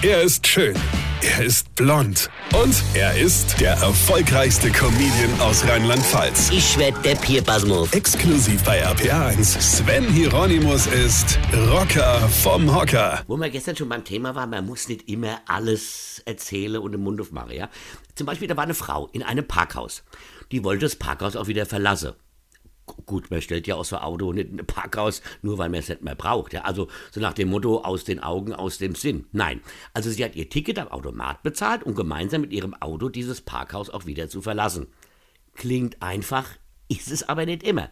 Er ist schön. Er ist blond. Und er ist der erfolgreichste Comedian aus Rheinland-Pfalz. Ich werd der Pierpasmus. Exklusiv bei RPA1. Sven Hieronymus ist Rocker vom Hocker. Wo wir gestern schon beim Thema waren, man muss nicht immer alles erzählen und im Mund aufmachen, ja? Zum Beispiel, da war eine Frau in einem Parkhaus. Die wollte das Parkhaus auch wieder verlassen. Gut, man stellt ja aus dem Auto nicht ein Parkhaus, nur weil man es nicht mehr braucht. Ja? Also so nach dem Motto, aus den Augen, aus dem Sinn. Nein, also sie hat ihr Ticket am Automat bezahlt, um gemeinsam mit ihrem Auto dieses Parkhaus auch wieder zu verlassen. Klingt einfach, ist es aber nicht immer.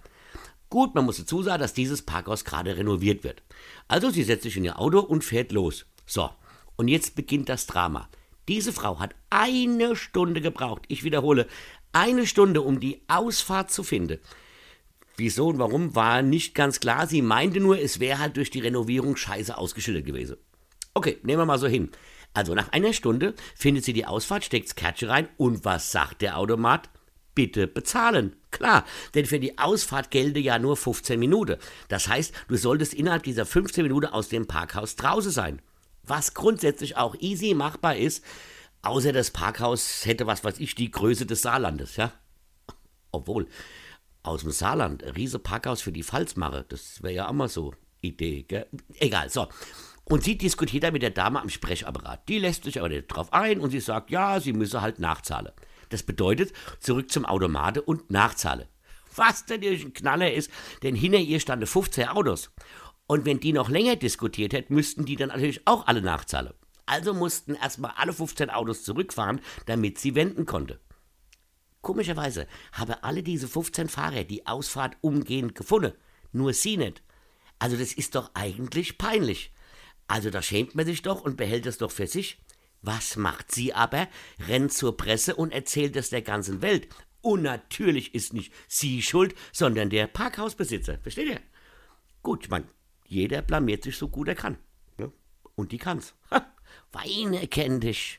Gut, man muss dazu sagen, dass dieses Parkhaus gerade renoviert wird. Also sie setzt sich in ihr Auto und fährt los. So, und jetzt beginnt das Drama. Diese Frau hat eine Stunde gebraucht, ich wiederhole, eine Stunde, um die Ausfahrt zu finden. Wieso und warum war nicht ganz klar. Sie meinte nur, es wäre halt durch die Renovierung scheiße ausgeschildert gewesen. Okay, nehmen wir mal so hin. Also nach einer Stunde findet sie die Ausfahrt, steckt's Kärtchen rein und was sagt der Automat? Bitte bezahlen. Klar, denn für die Ausfahrt gelte ja nur 15 Minuten. Das heißt, du solltest innerhalb dieser 15 Minuten aus dem Parkhaus draußen sein. Was grundsätzlich auch easy machbar ist, außer das Parkhaus hätte was weiß ich, die Größe des Saarlandes, ja? Obwohl, aus dem Saarland, ein riese Parkhaus für die Pfalzmache, das wäre ja auch mal so Idee, gell? Egal, so. Und sie diskutiert da mit der Dame am Sprechapparat. Die lässt sich aber nicht drauf ein und sie sagt, ja, sie müsse halt nachzahlen. Das bedeutet, zurück zum Automate und nachzahlen. Was natürlich ein Knaller ist, denn hinter ihr standen 15 Autos. Und wenn die noch länger diskutiert hätten, müssten die dann natürlich auch alle nachzahlen. Also mussten erstmal alle 15 Autos zurückfahren, damit sie wenden konnte. Komischerweise haben alle diese 15 Fahrer die Ausfahrt umgehend gefunden, nur sie nicht. Also das ist doch eigentlich peinlich. Also da schämt man sich doch und behält es doch für sich. Was macht sie aber? Rennt zur Presse und erzählt es der ganzen Welt. Und natürlich ist nicht sie schuld, sondern der Parkhausbesitzer. Versteht ihr? Gut, ich meine, jeder blamiert sich so gut er kann. Ja? Und die kann's. Ha, Weine kenn dich.